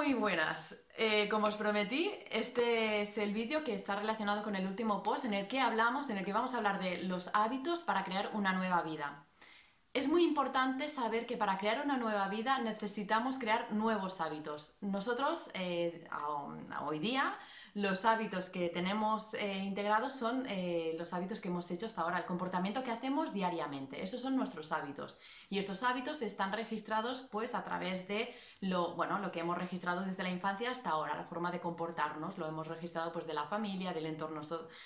Muy buenas. Eh, como os prometí, este es el vídeo que está relacionado con el último post en el que hablamos, en el que vamos a hablar de los hábitos para crear una nueva vida. Es muy importante saber que para crear una nueva vida necesitamos crear nuevos hábitos. Nosotros, eh, hoy día, los hábitos que tenemos eh, integrados son eh, los hábitos que hemos hecho hasta ahora, el comportamiento que hacemos diariamente. Esos son nuestros hábitos. Y estos hábitos están registrados pues a través de lo, bueno, lo que hemos registrado desde la infancia hasta ahora, la forma de comportarnos, lo hemos registrado pues de la familia, del entorno,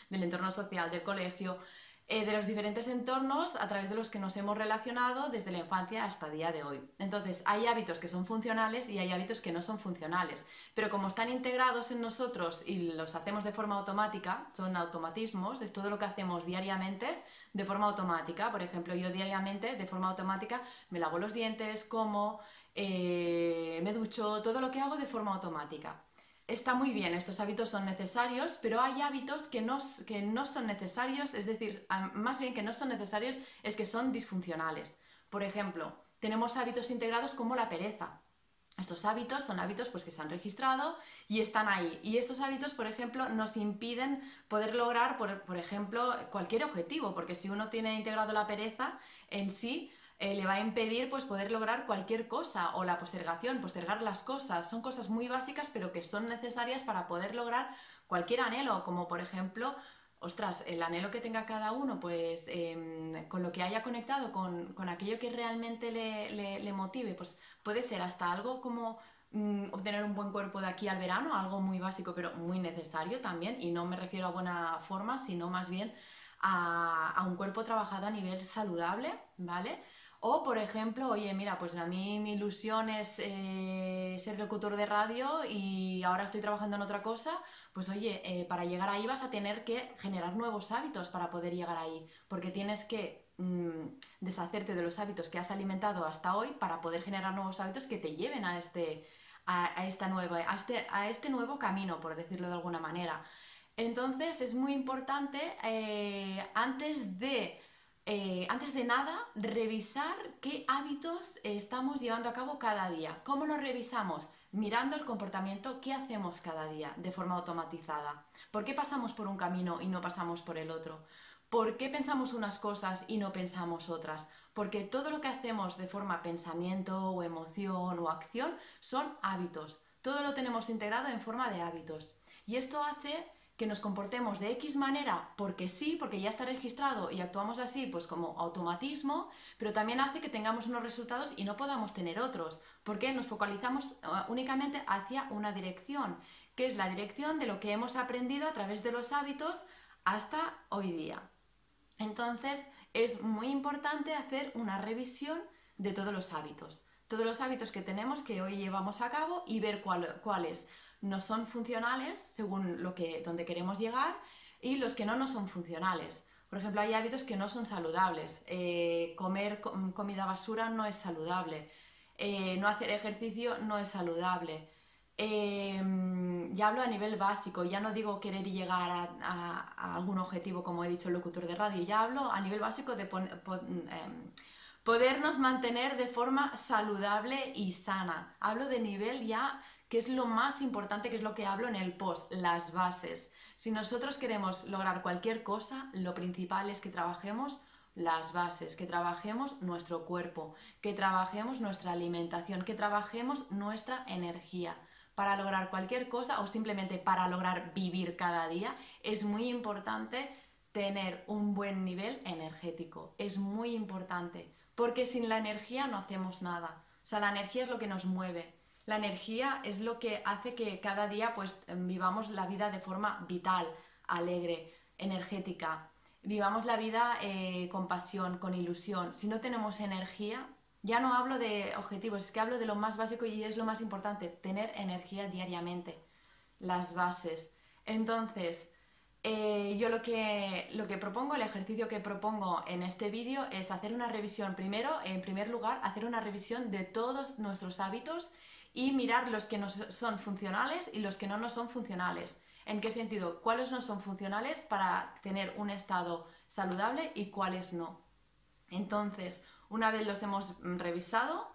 del entorno social, del colegio, eh, de los diferentes entornos a través de los que nos hemos relacionado desde la infancia hasta día de hoy. Entonces, hay hábitos que son funcionales y hay hábitos que no son funcionales, pero como están integrados en nosotros y los hacemos de forma automática, son automatismos, es todo lo que hacemos diariamente de forma automática. Por ejemplo, yo diariamente de forma automática me lavo los dientes, como, eh, me ducho, todo lo que hago de forma automática está muy bien, estos hábitos son necesarios, pero hay hábitos que no, que no son necesarios, es decir, más bien que no son necesarios, es que son disfuncionales. Por ejemplo, tenemos hábitos integrados como la pereza. Estos hábitos son hábitos pues, que se han registrado y están ahí. Y estos hábitos, por ejemplo, nos impiden poder lograr, por, por ejemplo, cualquier objetivo, porque si uno tiene integrado la pereza en sí, eh, le va a impedir pues, poder lograr cualquier cosa o la postergación, postergar las cosas. Son cosas muy básicas pero que son necesarias para poder lograr cualquier anhelo, como por ejemplo, ostras, el anhelo que tenga cada uno, pues em, con lo que haya conectado, con, con aquello que realmente le, motive, pues puede ser hasta algo como mm, obtener un buen cuerpo de aquí al verano, algo muy básico pero muy necesario también, y no me refiero a buena forma, sino más bien a un cuerpo trabajado a nivel saludable, ¿vale? O, por ejemplo, oye, mira, pues a mí mi ilusión es eh, ser locutor de radio y ahora estoy trabajando en otra cosa, pues oye, eh, para llegar ahí vas a tener que generar nuevos hábitos para poder llegar ahí, porque tienes que mm, deshacerte de los hábitos que has alimentado hasta hoy para poder generar nuevos hábitos que te lleven a este, a, esta nueva, a, este, a este nuevo camino, por decirlo de alguna manera. Entonces es muy importante, eh, antes de eh, antes de nada, revisar qué hábitos estamos llevando a cabo cada día. ¿Cómo lo revisamos? Mirando el comportamiento que hacemos cada día de forma automatizada. ¿Por qué pasamos por un camino y no pasamos por el otro? ¿Por qué pensamos unas cosas y no pensamos otras? Porque todo lo que hacemos de forma pensamiento o emoción o acción son hábitos. Todo lo tenemos integrado en forma de hábitos. Y esto hace que nos comportemos de X manera porque sí, porque ya está registrado y actuamos así, pues como automatismo, pero también hace que tengamos unos resultados y no podamos tener otros, porque nos focalizamos eh, únicamente hacia una dirección, que es la dirección de lo que hemos aprendido a través de los hábitos hasta hoy día. Entonces, es muy importante hacer una revisión de todos los hábitos, todos los hábitos que tenemos que hoy llevamos a cabo y ver cuáles no son funcionales según lo que, donde queremos llegar y los que no no son funcionales. Por ejemplo, hay hábitos que no son saludables. Eh, comer comida basura no es saludable. Eh, no hacer ejercicio no es saludable. Em, ya hablo a nivel básico, ya no digo querer llegar a, algún objetivo como he dicho el locutor de radio, ya hablo a nivel básico de em, podernos mantener de forma saludable y sana. Hablo de nivel ya que es lo más importante, que es lo que hablo en el post, las bases. Si nosotros queremos lograr cualquier cosa, lo principal es que trabajemos las bases, que trabajemos nuestro cuerpo, que trabajemos nuestra alimentación, que trabajemos nuestra energía. Para lograr cualquier cosa o simplemente para lograr vivir cada día, es muy importante tener un buen nivel energético. Es muy importante, porque sin la energía no hacemos nada. O sea, la energía es lo que nos mueve. La energía es lo que hace que cada día pues vivamos la vida de forma vital, alegre, energética. Vivamos la vida eh, con pasión, con ilusión. Si no tenemos energía, ya no hablo de objetivos, es que hablo de lo más básico y es lo más importante, tener energía diariamente, las bases. Entonces, eh, yo lo que, lo que propongo, el ejercicio que propongo en este vídeo es hacer una revisión. Primero, en primer lugar, hacer una revisión de todos nuestros hábitos y mirar los que nos son funcionales y los que no nos son funcionales. ¿En qué sentido? ¿Cuáles no son funcionales para tener un estado saludable y cuáles no? Entonces, una vez los hemos revisado,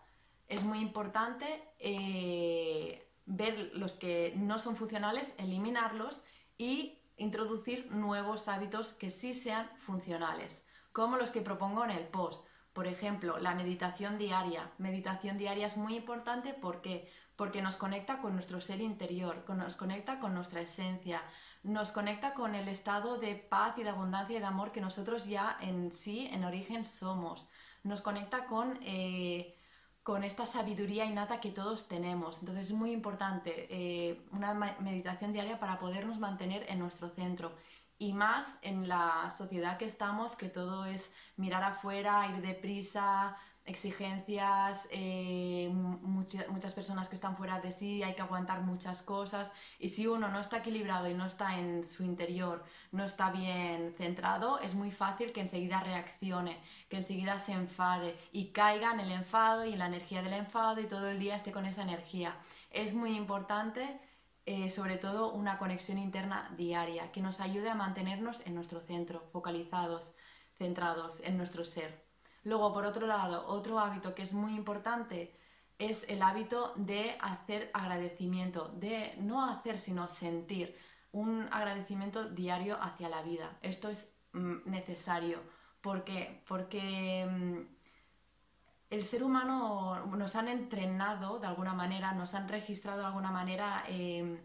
es muy importante eh, ver los que no son funcionales, eliminarlos y introducir nuevos hábitos que sí sean funcionales, como los que propongo en el post. Por ejemplo, la meditación diaria. Meditación diaria es muy importante ¿por qué? porque nos conecta con nuestro ser interior, nos conecta con nuestra esencia, nos conecta con el estado de paz y de abundancia y de amor que nosotros ya en sí, en origen, somos. Nos conecta con, eh, con esta sabiduría innata que todos tenemos. Entonces es muy importante eh, una meditación diaria para podernos mantener en nuestro centro. Y más en la sociedad que estamos, que todo es mirar afuera, ir deprisa, exigencias, eh, muchas personas que están fuera de sí, hay que aguantar muchas cosas y si uno no está equilibrado y no está en su interior, no está bien centrado, es muy fácil que enseguida reaccione, que enseguida se enfade y caiga en el enfado y la energía del enfado y todo el día esté con esa energía. Es muy importante, eh, sobre todo, una conexión interna diaria que nos ayude a mantenernos en nuestro centro, focalizados, centrados en nuestro ser. Luego, por otro lado, otro hábito que es muy importante es el hábito de hacer agradecimiento, de no hacer sino sentir un agradecimiento diario hacia la vida. Esto es mm, necesario. ¿Por qué? Porque mm, el ser humano nos han entrenado de alguna manera, nos han registrado de alguna manera em,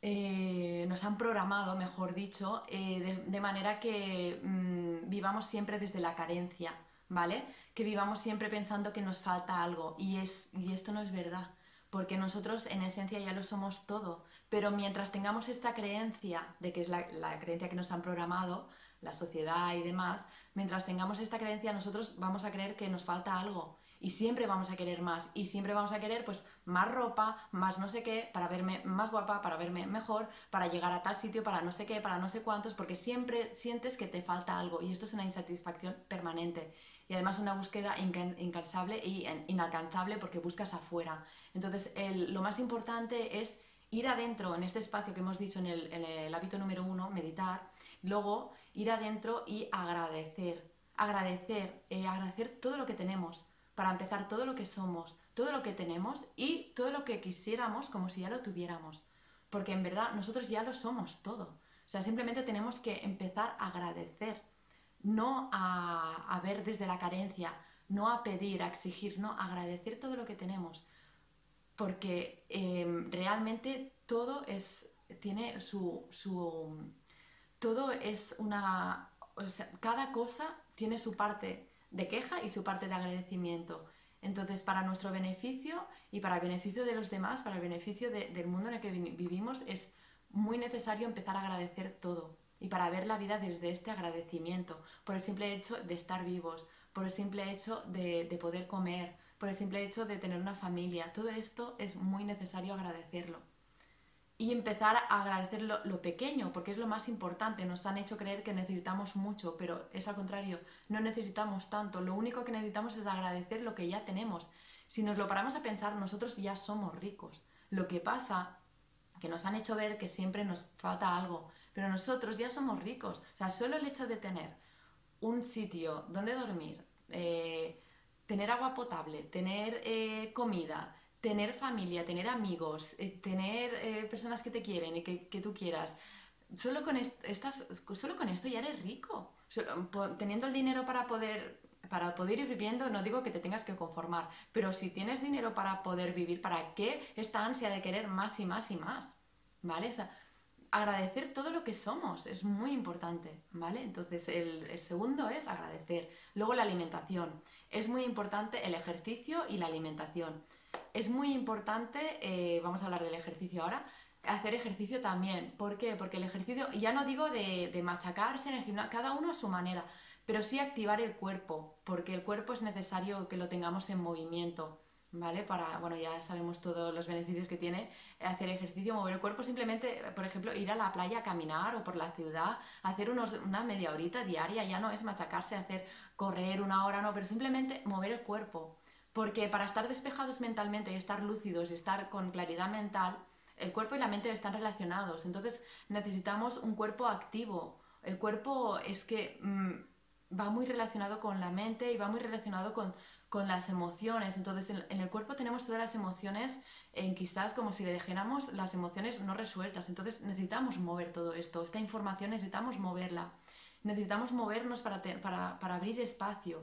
eh, nos han programado, mejor dicho, eh, de, manera que mm, vivamos siempre desde la carencia, ¿vale? Que vivamos siempre pensando que nos falta algo y, es, y esto no es verdad, porque nosotros en esencia ya lo somos todo, pero mientras tengamos esta creencia de que es la creencia que nos han programado, la sociedad y demás, mientras tengamos esta creencia nosotros vamos a creer que nos falta algo y siempre vamos a querer más y siempre vamos a querer pues más ropa, más no sé qué, para verme más guapa, para verme mejor, para llegar a tal sitio, para no sé qué, para no sé cuántos, porque siempre sientes que te falta algo y esto es una insatisfacción permanente y además una búsqueda incansable y inalcanzable porque buscas afuera. Entonces lo más importante es ir adentro en este espacio que hemos dicho en el, hábito número uno, meditar, luego ir adentro y agradecer, agradecer, eh, agradecer todo lo que tenemos para empezar todo lo que somos, todo lo que tenemos y todo lo que quisiéramos como si ya lo tuviéramos. Porque en verdad nosotros ya lo somos todo. O sea, simplemente tenemos que empezar a agradecer, no a, ver desde la carencia, no a pedir, a exigir, no, agradecer todo lo que tenemos. Porque em, realmente todo es, tiene su, su todo es una, o sea, cada cosa tiene su parte de queja y su parte de agradecimiento. Entonces, para nuestro beneficio y para el beneficio de los demás, para el beneficio del mundo en el que vivimos, es muy necesario empezar a agradecer todo y para ver la vida desde este agradecimiento, por el simple hecho de estar vivos, por el simple hecho de, de poder comer, por el simple hecho de tener una familia. Todo esto es muy necesario agradecerlo y empezar a agradecer lo, pequeño, porque es lo más importante. Nos han hecho creer que necesitamos mucho, pero es al contrario, no necesitamos tanto. Lo único que necesitamos es agradecer lo que ya tenemos. Si nos lo paramos a pensar, nosotros ya somos ricos. Lo que pasa que nos han hecho ver que siempre nos falta algo, pero nosotros ya somos ricos. O sea, solo el hecho de tener un sitio donde dormir, eh, tener agua potable, tener eh, comida, tener familia, tener amigos, eh, tener eh, personas que te quieren y que, tú quieras, solo con, estas, solo con esto ya eres rico. teniendo el dinero para poder, para poder ir viviendo, no digo que te tengas que conformar, pero si tienes dinero para poder vivir, ¿para qué esta ansia de querer más y más y más? ¿Vale? O sea, agradecer todo lo que somos es muy importante, ¿vale? Entonces el, el, segundo es agradecer. Luego la alimentación. Es muy importante el ejercicio y la alimentación es muy importante, eh, vamos a hablar del ejercicio ahora, hacer ejercicio también. ¿Por qué? Porque el ejercicio, ya no digo de, machacarse en el gimnasio, cada uno a su manera, pero sí activar el cuerpo, porque el cuerpo es necesario que lo tengamos en movimiento. ¿Vale? Para, bueno, ya sabemos todos los beneficios que tiene hacer ejercicio, mover el cuerpo, simplemente, por ejemplo, ir a la playa a caminar o por la ciudad, hacer unos, una media horita diaria, ya no es machacarse, hacer correr una hora, no, pero simplemente mover el cuerpo. Porque para estar despejados mentalmente y estar lúcidos y estar con claridad mental, el cuerpo y la mente están relacionados. Entonces necesitamos un cuerpo activo. El cuerpo es que mm, va muy relacionado con la mente y va muy relacionado con, con las emociones. Entonces, en, el cuerpo tenemos todas las emociones, en quizás como si le dejáramos las emociones no resueltas. Entonces, necesitamos mover todo esto. Esta información necesitamos moverla. Necesitamos movernos para, para, para abrir espacio,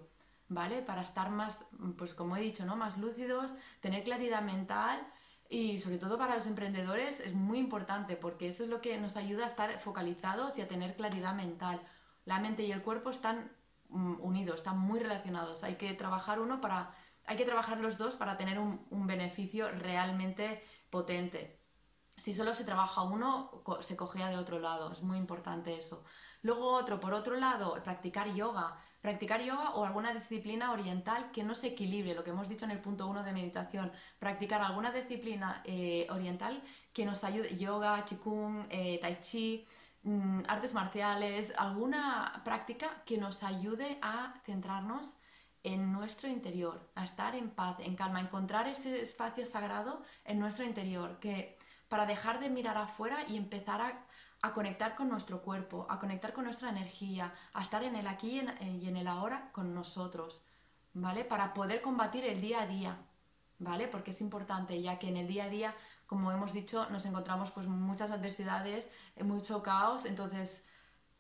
¿vale? Para estar más, pues como he dicho, ¿no? Más lúcidos, tener claridad mental y sobre todo para los emprendedores es muy importante porque eso es lo que nos ayuda a estar focalizados y a tener claridad mental. La mente y el cuerpo están mm, unidos, están muy relacionados. Hay que trabajar uno para, hay que trabajar los dos para tener un, un beneficio realmente potente. Si solo se trabaja uno, se cogea de otro lado. Es muy importante eso. Luego otro, por otro lado, practicar yoga. Practicar yoga o alguna disciplina oriental que no se equilibre, lo que hemos dicho en el punto 1 de meditación. Practicar alguna disciplina eh, oriental que nos ayude, yoga, qigong, eh, tai chi, mm, artes marciales, alguna práctica que nos ayude a centrarnos en nuestro interior, a estar en paz, en calma, encontrar ese espacio sagrado en nuestro interior, que para dejar de mirar afuera y empezar a a conectar con nuestro cuerpo, a conectar con nuestra energía, a estar en el aquí y en el ahora con nosotros, ¿vale? Para poder combatir el día a día, ¿vale? Porque es importante, ya que en el día a día, como hemos dicho, nos encontramos pues muchas adversidades, mucho caos, entonces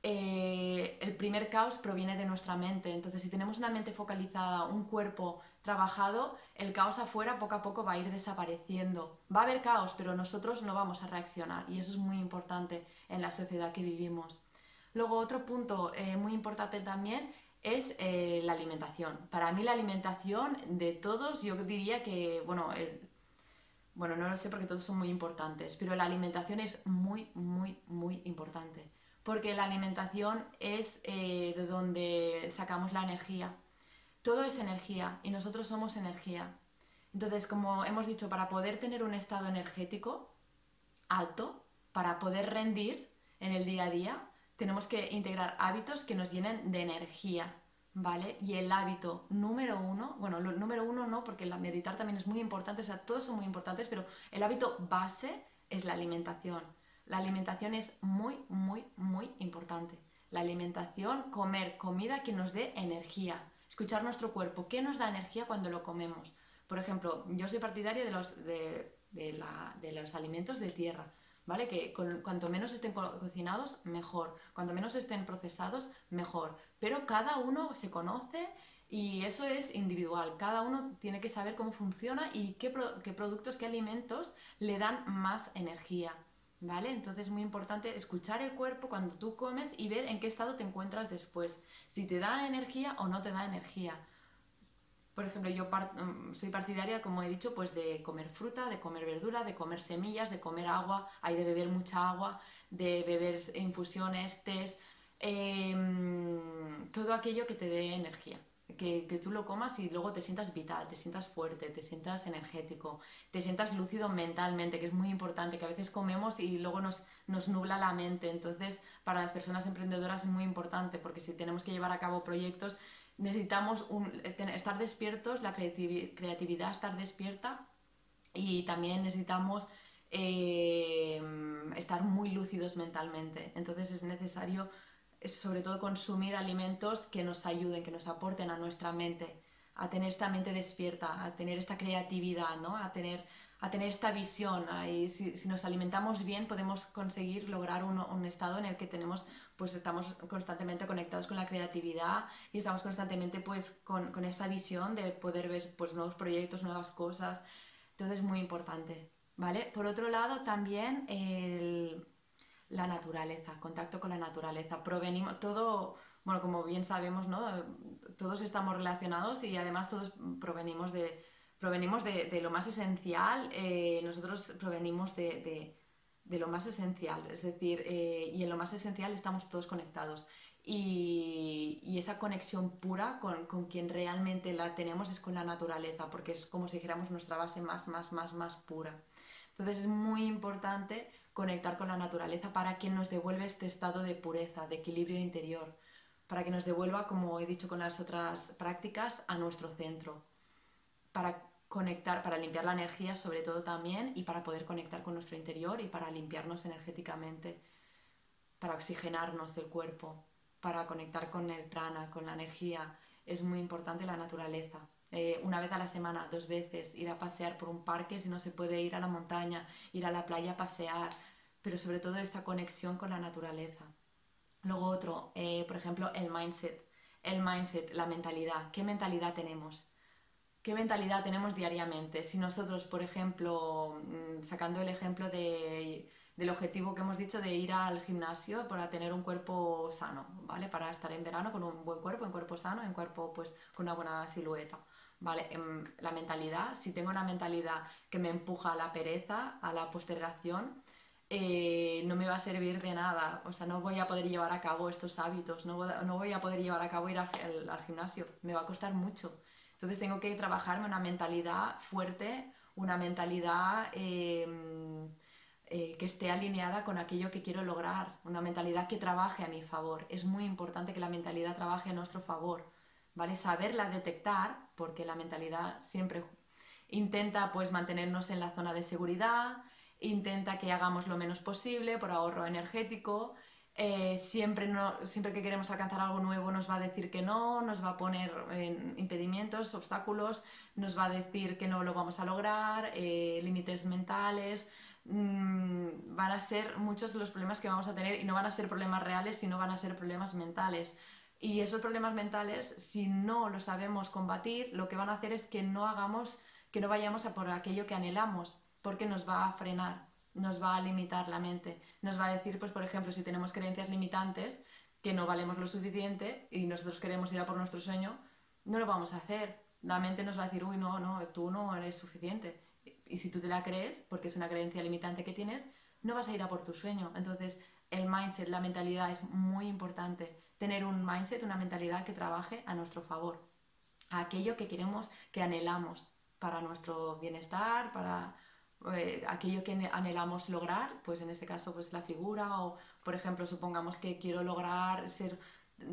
eh, el primer caos proviene de nuestra mente, entonces si tenemos una mente focalizada, un cuerpo trabajado, el caos afuera poco a poco va a ir desapareciendo. Va a haber caos, pero nosotros no vamos a reaccionar y eso es muy importante en la sociedad que vivimos. Luego otro punto eh, muy importante también es eh, la alimentación. Para mí la alimentación de todos, yo diría que, bueno, bueno, no lo sé porque todos son muy importantes, pero la alimentación es muy, muy, muy importante. Porque la alimentación es eh, de donde sacamos la energía todo es energía y nosotros somos energía. Entonces, como hemos dicho, para poder tener un estado energético alto, para poder rendir en el día a día, tenemos que integrar hábitos que nos llenen de energía, ¿vale? Y el hábito número uno, bueno, el número uno no, porque la meditar también es muy importante, o sea, todos son muy importantes, pero el hábito base es la alimentación. La alimentación es muy, muy, muy importante. La alimentación, comer comida que nos dé energía escuchar nuestro cuerpo, qué nos da energía cuando lo comemos. Por ejemplo, yo soy partidaria de los, de, los alimentos de tierra, ¿vale? Que cuanto menos estén cocinados, mejor. Cuanto menos estén procesados, mejor. Pero cada uno se conoce y eso es individual. Cada uno tiene que saber cómo funciona y qué, qué productos, qué alimentos le dan más energía. ¿Vale? Entonces es muy importante escuchar el cuerpo cuando tú comes y ver en qué estado te encuentras después, si te da energía o no te da energía. Por ejemplo, yo mm, soy partidaria, como he dicho, pues de comer fruta, de comer verdura, de comer semillas, de comer agua, hay de beber mucha agua, de beber infusiones, tés, em, todo aquello que te dé energía que, tú lo comas y luego te sientas vital, te sientas fuerte, te sientas energético, te sientas lúcido mentalmente, que es muy importante, que a veces comemos y luego nos, nos nubla la mente. Entonces, para las personas emprendedoras es muy importante porque si tenemos que llevar a cabo proyectos, necesitamos estar despiertos, la creatividad estar despierta y también necesitamos eh, estar muy lúcidos mentalmente. Entonces es necesario es sobre todo consumir alimentos que nos ayuden, que nos aporten a nuestra mente, a tener esta mente despierta, a tener esta creatividad, ¿no? a, tener, a tener esta visión. Y si, nos alimentamos bien podemos conseguir lograr un, estado en el que tenemos, pues estamos constantemente conectados con la creatividad y estamos constantemente pues con, con esa visión de poder ver pues, nuevos proyectos, nuevas cosas. Entonces es muy importante. ¿Vale? Por otro lado, también el, la naturaleza, contacto con la naturaleza. Provenimos, todo, bueno, como bien sabemos, ¿no? Todos estamos relacionados y además todos provenimos de, provenimos de, lo más esencial, eh, nosotros provenimos de, lo más esencial, es decir, eh, y en lo más esencial estamos todos conectados. Y, y esa conexión pura con, con, quien realmente la tenemos es con la naturaleza, porque es como si dijéramos nuestra base más, más, más, más pura. Entonces es muy importante conectar con la naturaleza para que nos devuelva este estado de pureza, de equilibrio interior, para que nos devuelva, como he dicho con las otras prácticas, a nuestro centro, para conectar, para limpiar la energía sobre todo también y para poder conectar con nuestro interior y para limpiarnos energéticamente, para oxigenarnos el cuerpo, para conectar con el prana, con la energía. Es muy importante la naturaleza. Eh, una vez a la semana, dos veces, ir a pasear por un parque si no se puede ir a la montaña, ir a la playa a pasear, pero sobre todo esta conexión con la naturaleza. Luego otro, eh, por ejemplo, el mindset. El mindset, la mentalidad. ¿Qué mentalidad tenemos? ¿Qué mentalidad tenemos diariamente? Si nosotros, por ejemplo, mm, sacando el ejemplo de, del objetivo que hemos dicho de ir al gimnasio para tener un cuerpo sano, ¿vale? Para estar en verano con un buen cuerpo, un cuerpo sano, un cuerpo pues con una buena silueta. ¿Vale? Em, la mentalidad, si tengo una mentalidad que me empuja a la pereza, a la postergación, eh, no me va a servir de nada. O sea, no voy a poder llevar a cabo estos hábitos, no voy, a poder llevar a cabo ir al, gimnasio, me va a costar mucho. Entonces tengo que trabajarme una mentalidad fuerte, una mentalidad em, eh, que esté alineada con aquello que quiero lograr, una mentalidad que trabaje a mi favor. Es muy importante que la mentalidad trabaje a nuestro favor, ¿vale? Saberla detectar, porque la mentalidad siempre intenta pues mantenernos en la zona de seguridad, intenta que hagamos lo menos posible por ahorro energético. Eh, siempre, no, siempre que queremos alcanzar algo nuevo nos va a decir que no, nos va a poner impedimentos, obstáculos, nos va a decir que no lo vamos a lograr, eh, límites mentales. Mm, van a ser muchos los problemas que vamos a tener y no van a ser problemas reales, sino van a ser problemas mentales. Y esos problemas mentales, si no los sabemos combatir, lo que van a hacer es que no hagamos, que no vayamos a por aquello que anhelamos porque nos va a frenar, nos va a limitar la mente, nos va a decir, pues por ejemplo, si tenemos creencias limitantes, que no valemos lo suficiente y nosotros queremos ir a por nuestro sueño, no lo vamos a hacer. La mente nos va a decir, uy, no, no, tú no eres suficiente. Y si tú te la crees, porque es una creencia limitante que tienes, no vas a ir a por tu sueño. Entonces, el mindset, la mentalidad es muy importante. Tener un mindset, una mentalidad que trabaje a nuestro favor. A aquello que queremos, que anhelamos para nuestro bienestar, para eh, aquello que anhelamos lograr, pues en este caso pues la figura o por ejemplo supongamos que quiero lograr ser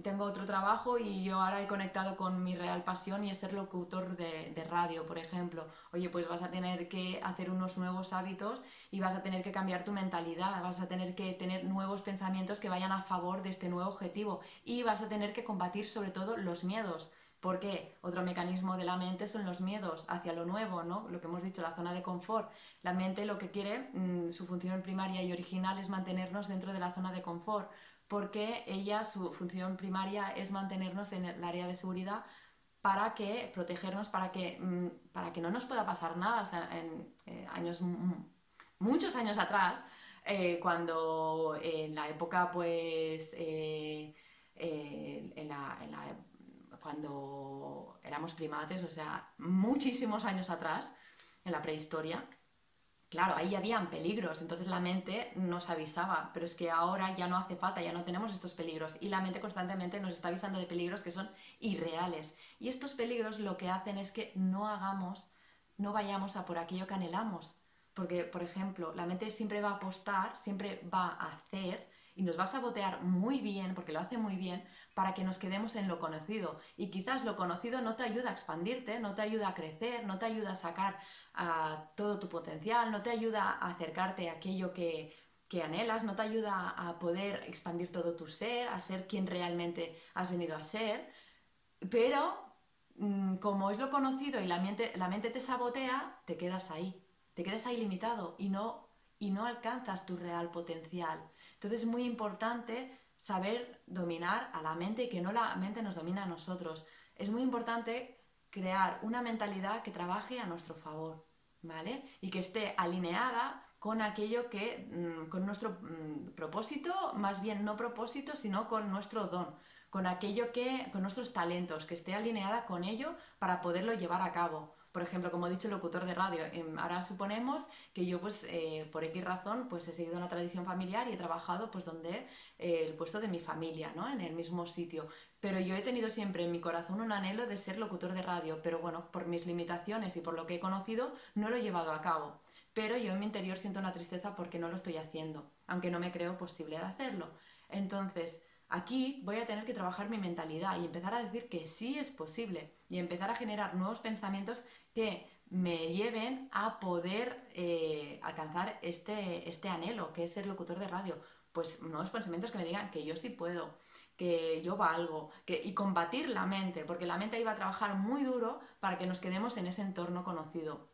tengo otro trabajo y yo ahora he conectado con mi real pasión y es ser locutor de, de, radio, por ejemplo. Oye, pues vas a tener que hacer unos nuevos hábitos y vas a tener que cambiar tu mentalidad, vas a tener que tener nuevos pensamientos que vayan a favor de este nuevo objetivo y vas a tener que combatir sobre todo los miedos. Porque otro mecanismo de la mente son los miedos hacia lo nuevo, ¿no? Lo que hemos dicho, la zona de confort. La mente lo que quiere, mm, su función primaria y original es mantenernos dentro de la zona de confort, porque ella, su función primaria es mantenernos en el área de seguridad para que protegernos, para que, mm, para que no nos pueda pasar nada. En eh, años, muchos años atrás, eh, cuando en la época, pues, eh, en la cuando éramos primates, o sea, muchísimos años atrás, en la prehistoria, claro, ahí habían peligros, entonces la mente nos avisaba, pero es que ahora ya no hace falta, ya no tenemos estos peligros y la mente constantemente nos está avisando de peligros que son irreales. Y estos peligros lo que hacen es que no hagamos, no vayamos a por aquello que anhelamos. Porque, por ejemplo, la mente siempre va a apostar, siempre va a hacer y nos va a sabotear muy bien, porque lo hace muy bien, para que nos quedemos en lo conocido. Y quizás lo conocido no te ayuda a expandirte, no te ayuda a crecer, no te ayuda a sacar todo tu potencial, no te ayuda a acercarte a aquello que, que anhelas, no te ayuda a poder expandir todo tu ser, a ser quien realmente has venido a ser. Pero mm, como es lo conocido y la mente, la mente te sabotea, te quedas ahí, te quedas ahí limitado y no, y no alcanzas tu real potencial. Entonces es muy importante saber dominar a la mente y que no la mente nos domina a nosotros. Es muy importante crear una mentalidad que trabaje a nuestro favor, ¿vale? Y que esté alineada con aquello que, mm, con nuestro mm, propósito, más bien no propósito, sino con nuestro don, con aquello que, con nuestros talentos, que esté alineada con ello para poderlo llevar a cabo por ejemplo, como he dicho, locutor de radio. Em, ahora suponemos que yo, pues, eh, por X razón, pues he seguido una tradición familiar y he trabajado, pues, donde eh, el puesto de mi familia, ¿no? En el mismo sitio. Pero yo he tenido siempre en mi corazón un anhelo de ser locutor de radio, pero bueno, por mis limitaciones y por lo que he conocido, no lo he llevado a cabo. Pero yo en mi interior siento una tristeza porque no lo estoy haciendo, aunque no me creo posible de hacerlo. Entonces, Aquí voy a tener que trabajar mi mentalidad y empezar a decir que sí es posible y empezar a generar nuevos pensamientos que me lleven a poder eh, alcanzar este, este anhelo, que es ser locutor de radio. Pues nuevos pensamientos que me digan que yo sí puedo, que yo valgo, que, y combatir la mente, porque la mente iba a trabajar muy duro para que nos quedemos en ese entorno conocido.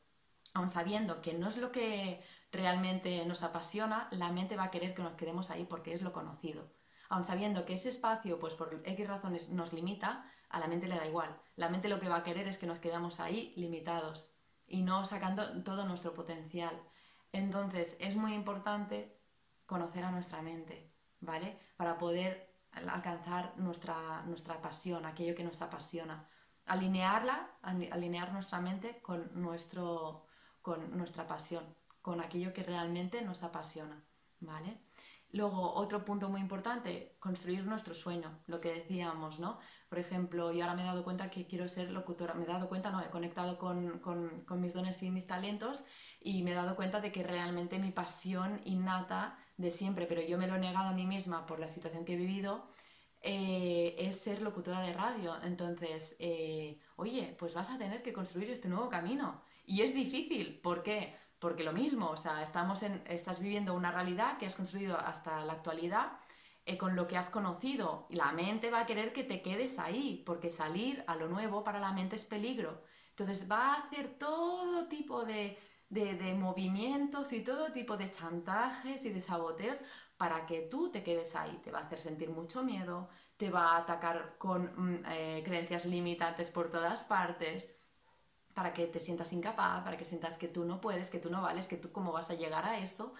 Aun sabiendo que no es lo que realmente nos apasiona, la mente va a querer que nos quedemos ahí porque es lo conocido. Aun sabiendo que ese espacio, pues por X razones nos limita, a la mente le da igual. La mente lo que va a querer es que nos quedamos ahí limitados y no sacando todo nuestro potencial. Entonces es muy importante conocer a nuestra mente, ¿vale? Para poder alcanzar nuestra, nuestra pasión, aquello que nos apasiona. Alinearla, alinear nuestra mente con, nuestro, con nuestra pasión, con aquello que realmente nos apasiona, ¿vale? Luego, otro punto muy importante, construir nuestro sueño, lo que decíamos, ¿no? Por ejemplo, yo ahora me he dado cuenta que quiero ser locutora, me he dado cuenta, no, he conectado con, con, mis dones y mis talentos y me he dado cuenta de que realmente mi pasión innata de siempre, pero yo me lo he negado a mí misma por la situación que he vivido, eh, es ser locutora de radio. Entonces, eh, oye, pues vas a tener que construir este nuevo camino. Y es difícil, ¿por qué? Porque lo mismo, o sea, estamos en, estás viviendo una realidad que has construido hasta la actualidad eh, con lo que has conocido. Y la mente va a querer que te quedes ahí, porque salir a lo nuevo para la mente es peligro. Entonces va a hacer todo tipo de, de, movimientos y todo tipo de chantajes y de saboteos para que tú te quedes ahí. Te va a hacer sentir mucho miedo, te va a atacar con mm, eh, creencias limitantes por todas partes para que te sientas incapaz, para que sientas que tú no puedes, que tú no vales, que tú cómo vas a llegar a eso,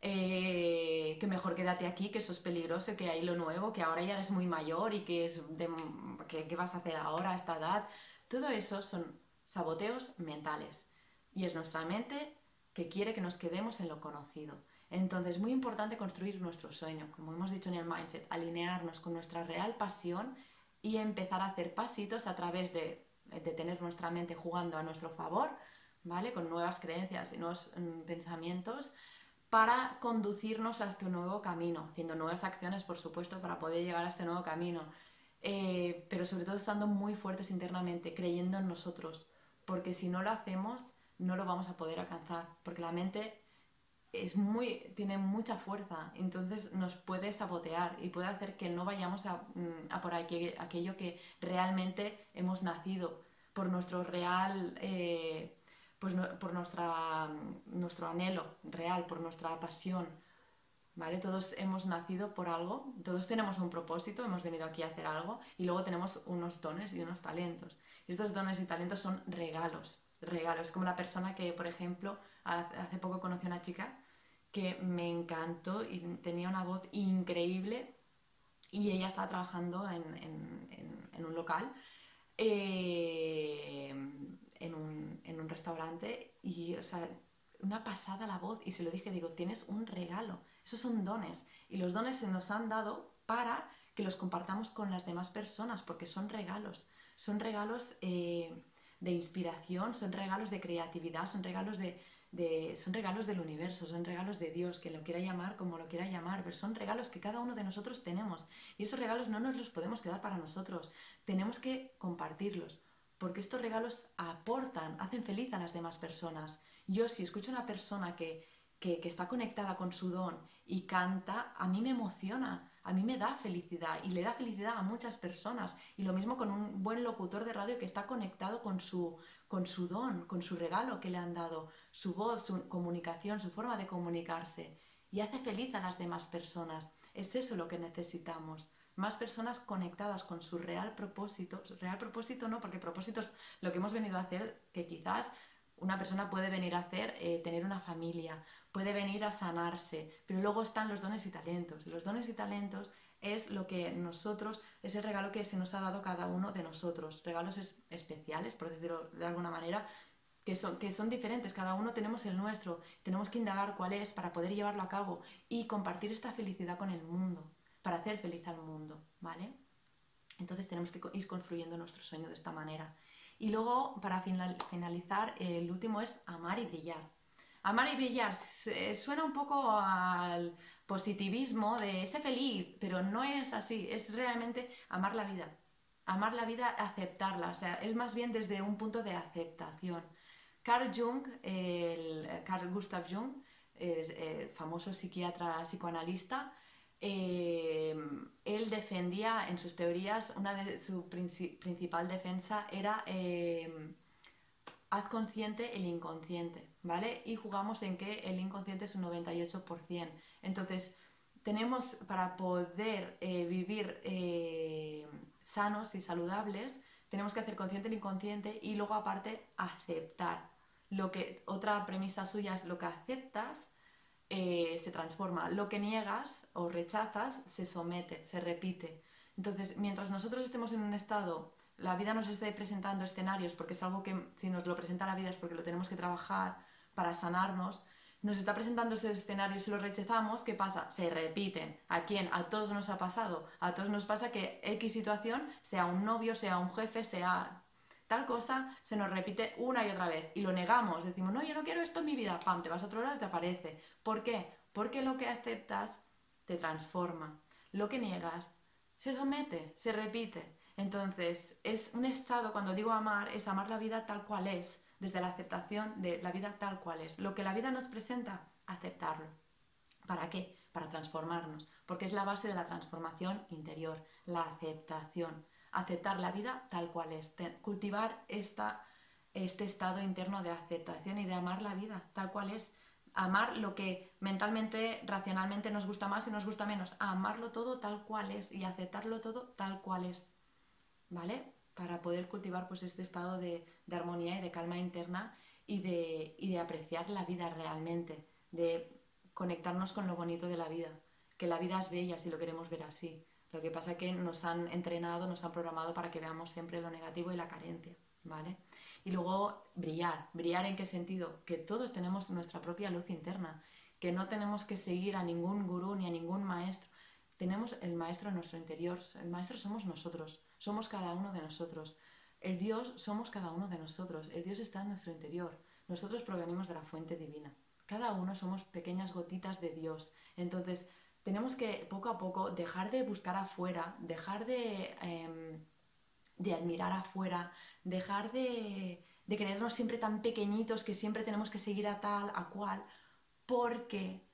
eh, que mejor quédate aquí, que eso es peligroso, que hay lo nuevo, que ahora ya eres muy mayor y que es ¿qué vas a hacer ahora a esta edad. Todo eso son saboteos mentales y es nuestra mente que quiere que nos quedemos en lo conocido. Entonces, es muy importante construir nuestro sueño, como hemos dicho en el mindset, alinearnos con nuestra real pasión y empezar a hacer pasitos a través de de tener nuestra mente jugando a nuestro favor, ¿vale? Con nuevas creencias y nuevos mm, pensamientos para conducirnos a este nuevo camino, haciendo nuevas acciones, por supuesto, para poder llegar a este nuevo camino, eh, pero sobre todo estando muy fuertes internamente, creyendo en nosotros, porque si no lo hacemos, no lo vamos a poder alcanzar, porque la mente es muy, tiene mucha fuerza, entonces nos puede sabotear y puede hacer que no vayamos a, mm, por aquello que realmente hemos nacido, por nuestro real, eh, pues por nuestra, nuestro anhelo real, por nuestra pasión. ¿Vale? Todos hemos nacido por algo, todos tenemos un propósito, hemos venido aquí a hacer algo y luego tenemos unos dones y unos talentos. Y estos dones y talentos son regalos, regalos. Es como la persona que, por ejemplo, hace poco conocí a una chica que me encantó y tenía una voz increíble y ella estaba trabajando en, un local, eh, en, un, restaurante y, o sea, una pasada la voz. Y se lo dije, digo, tienes un regalo, esos son dones. Y los dones se nos han dado para que los compartamos con las demás personas porque son regalos, son regalos eh, de inspiración, son regalos de creatividad, son regalos de, son regalos del universo, son regalos de Dios, que lo quiera llamar como lo quiera llamar, pero son regalos que cada uno de nosotros tenemos. Y esos regalos no nos los podemos quedar para nosotros, tenemos que compartirlos, porque estos regalos aportan, hacen feliz a las demás personas. Yo si escucho a una persona que, que, que está conectada con su don y canta, a mí me emociona, a mí me da felicidad y le da felicidad a muchas personas. Y lo mismo con un buen locutor de radio que está conectado con su, con su don, con su regalo que le han dado, su voz, su comunicación, su forma de comunicarse. Y hace feliz a las demás personas. Es eso lo que necesitamos. Más personas conectadas con su real propósito. Real propósito no, porque propósito es lo que hemos venido a hacer, que quizás una persona puede venir a hacer, eh, tener una familia, puede venir a sanarse, pero luego están los dones y talentos. Los dones y talentos es lo que nosotros, es el regalo que se nos ha dado cada uno de nosotros, regalos especiales, por decirlo de alguna manera, que son, que son diferentes, cada uno tenemos el nuestro, tenemos que indagar cuál es para poder llevarlo a cabo y compartir esta felicidad con el mundo, para hacer feliz al mundo, ¿vale? Entonces tenemos que ir construyendo nuestro sueño de esta manera. Y luego, para finalizar, el último es amar y brillar. Amar y brillar suena un poco al positivismo de ese feliz, pero no es así, es realmente amar la vida. Amar la vida, aceptarla, o sea, es más bien desde un punto de aceptación. Carl Jung, el, Carl Gustav Jung, el, famoso psiquiatra psicoanalista, eh, él defendía en sus teorías, una de su principal defensa era eh, haz consciente el inconsciente, ¿vale? Y jugamos en que el inconsciente es un 98%. Entonces, tenemos para poder eh, vivir sanos y saludables, tenemos que hacer consciente el inconsciente y luego aparte aceptar. Lo que, otra premisa suya es lo que aceptas eh, se transforma. Lo que niegas o rechazas se somete, se repite. Entonces, mientras nosotros estemos en un estado, la vida nos esté presentando escenarios, porque es algo que si nos lo presenta la vida es porque lo tenemos que trabajar para sanarnos, nos está presentando estos escenarios y los rechazamos, ¿qué pasa? Se repiten. ¿A quién? A todos nos ha pasado. A todos nos pasa que X situación, sea un novio, sea un jefe, sea tal cosa se nos repite una y otra vez y lo negamos, decimos, no, yo no quiero esto en mi vida, pam, te vas a otro lado y te aparece. ¿Por qué? Porque lo que aceptas te transforma, lo que niegas se somete, se repite. Entonces, es un estado, cuando digo amar, es amar la vida tal cual es, desde la aceptación de la vida tal cual es. Lo que la vida nos presenta, aceptarlo. ¿Para qué? Para transformarnos, porque es la base de la transformación interior, la aceptación aceptar la vida tal cual es, cultivar esta, este estado interno de aceptación y de amar la vida tal cual es, amar lo que mentalmente, racionalmente nos gusta más y nos gusta menos, amarlo todo tal cual es y aceptarlo todo tal cual es, ¿vale? Para poder cultivar pues este estado de, armonía y de calma interna y de, y de apreciar la vida realmente, de conectarnos con lo bonito de la vida, que la vida es bella si lo queremos ver así, lo que pasa es que nos han entrenado, nos han programado para que veamos siempre lo negativo y la carencia, ¿vale? Y luego brillar. ¿Brillar en qué sentido? Que todos tenemos nuestra propia luz interna, que no tenemos que seguir a ningún gurú ni a ningún maestro. Tenemos el maestro en nuestro interior. El maestro somos nosotros, somos cada uno de nosotros. El Dios somos cada uno de nosotros. El Dios está en nuestro interior. Nosotros provenimos de la fuente divina. Cada uno somos pequeñas gotitas de Dios. Entonces, tenemos que poco a poco dejar de buscar afuera, dejar de, em, de admirar afuera, dejar de, de creernos siempre tan pequeñitos que siempre tenemos que seguir a tal, a cual, porque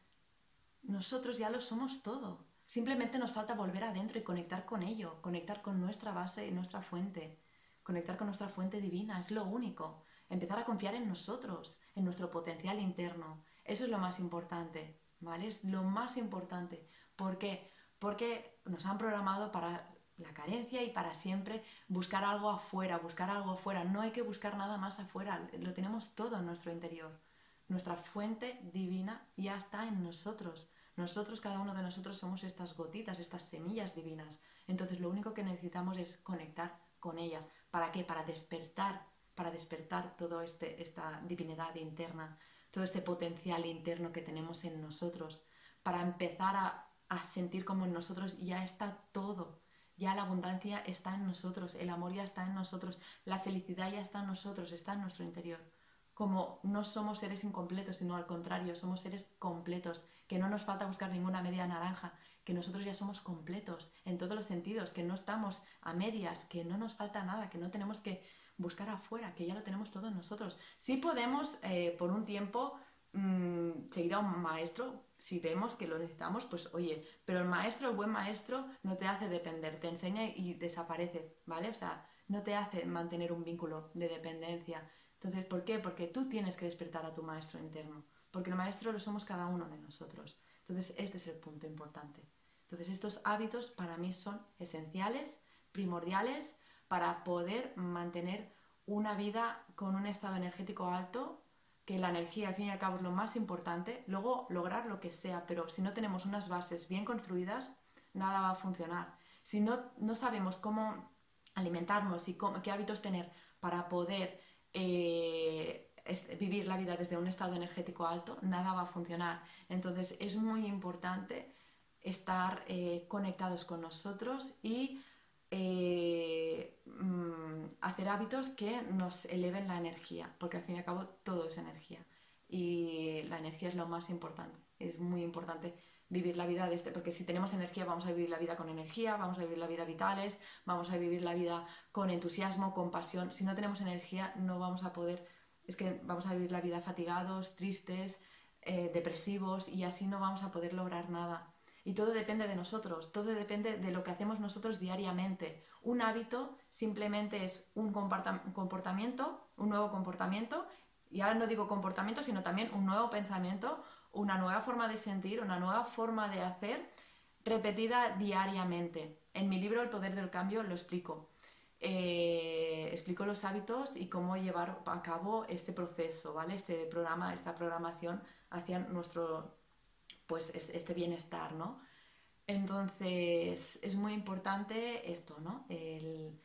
nosotros ya lo somos todo. Simplemente nos falta volver adentro y conectar con ello, conectar con nuestra base y nuestra fuente, conectar con nuestra fuente divina, es lo único. Empezar a confiar en nosotros, en nuestro potencial interno. Eso es lo más importante. Es lo más importante. ¿Por qué? Porque nos han programado para la carencia y para siempre buscar algo afuera, buscar algo afuera. No hay que buscar nada más afuera, lo tenemos todo en nuestro interior. Nuestra fuente divina ya está en nosotros. Nosotros, cada uno de nosotros somos estas gotitas, estas semillas divinas. Entonces lo único que necesitamos es conectar con ellas. ¿Para qué? Para despertar, para despertar toda este, esta divinidad interna todo este potencial interno que tenemos en nosotros, para empezar a, sentir como en nosotros ya está todo, ya la abundancia está en nosotros, el amor ya está en nosotros, la felicidad ya está en nosotros, está en nuestro interior. Como no somos seres incompletos, sino al contrario, somos seres completos, que no nos falta buscar ninguna media naranja, que nosotros ya somos completos en todos los sentidos, que no estamos a medias, que no nos falta nada, que no tenemos que buscar afuera, que ya lo tenemos todo en nosotros. Sí podemos eh, por un tiempo mm, seguir a un maestro, si vemos que lo necesitamos, pues oye, pero el maestro, el buen maestro, no te hace depender, te enseña y desaparece, ¿vale? O sea, no te hace mantener un vínculo de dependencia. Entonces, ¿por qué? Porque tú tienes que despertar a tu maestro interno, porque el maestro lo somos cada uno de nosotros. Entonces, este es el punto importante. Entonces, estos hábitos para mí son esenciales, primordiales, para poder mantener una vida con un estado energético alto, que la energía al fin y al cabo es lo más importante, luego lograr lo que sea, pero si no tenemos unas bases bien construidas, nada va a funcionar. Si no, no sabemos cómo alimentarnos y qué hábitos tener para poder eh, vivir la vida desde un estado energético alto, nada va a funcionar. Entonces es muy importante estar eh, conectados con nosotros y eh, mm, hacer hábitos que nos eleven la energía, porque al fin y al cabo todo es energía y la energía es lo más importante. Es muy importante vivir la vida de este, porque si tenemos energía vamos a vivir la vida con energía, vamos a vivir la vida vitales, vamos a vivir la vida con entusiasmo, con pasión. Si no tenemos energía no vamos a poder, es que vamos a vivir la vida fatigados, tristes, eh, depresivos y así no vamos a poder lograr nada. Y todo depende de nosotros, todo depende de lo que hacemos nosotros diariamente. Un hábito simplemente es un comportamiento, un nuevo comportamiento, y ahora no digo comportamiento, sino también un nuevo pensamiento, una nueva forma de sentir, una nueva forma de hacer, repetida diariamente. En mi libro El Poder del Cambio lo explico. Eh, explico los hábitos y cómo llevar a cabo este proceso, ¿vale? Este programa, esta programación hacia nuestro, pues, este bienestar, ¿no? Entonces, es muy importante esto, ¿no? El,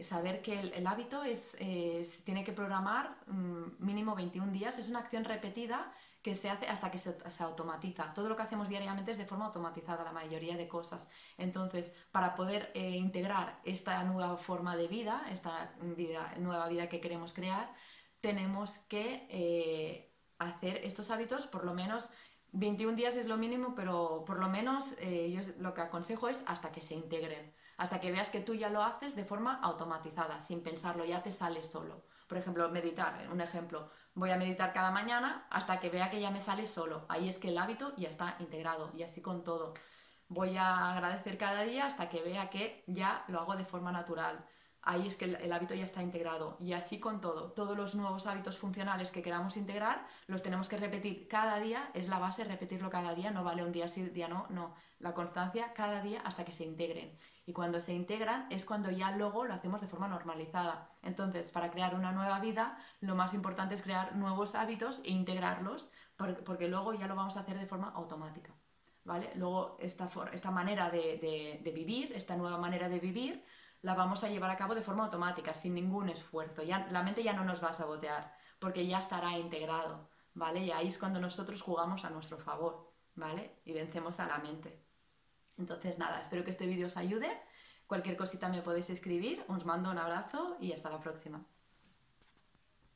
saber que el, hábito es, se tiene que programar mm, mínimo 21 días, es una acción repetida que se hace hasta que se, automatiza. Todo lo que hacemos diariamente es de forma automatizada, la mayoría de cosas. Entonces, para poder eh, integrar esta nueva forma de vida, esta vida, nueva vida que queremos crear, tenemos que eh, hacer estos hábitos por lo menos 21 días es lo mínimo, pero por lo menos eh, yo lo que aconsejo es hasta que se integren, hasta que veas que tú ya lo haces de forma automatizada, sin pensarlo, ya te sale solo. Por ejemplo, meditar, un ejemplo, voy a meditar cada mañana hasta que vea que ya me sale solo. Ahí es que el hábito ya está integrado y así con todo. Voy a agradecer cada día hasta que vea que ya lo hago de forma natural ahí es que el, hábito ya está integrado. Y así con todo, todos los nuevos hábitos funcionales que queramos integrar, los tenemos que repetir cada día, es la base repetirlo cada día, no vale un día sí, día no, no, la constancia cada día hasta que se integren. Y cuando se integran es cuando ya luego lo hacemos de forma normalizada. Entonces, para crear una nueva vida, lo más importante es crear nuevos hábitos e integrarlos, porque, luego ya lo vamos a hacer de forma automática. ¿Vale? Luego esta, esta manera de vivir, esta nueva manera de vivir, la vamos a llevar a cabo de forma automática, sin ningún esfuerzo. Ya, la mente ya no nos va a sabotear, porque ya estará integrado, ¿vale? Y ahí es cuando nosotros jugamos a nuestro favor, ¿vale? Y vencemos a la mente. Entonces, nada, espero que este vídeo os ayude. Cualquier cosita me podéis escribir. Os mando un abrazo y hasta la próxima.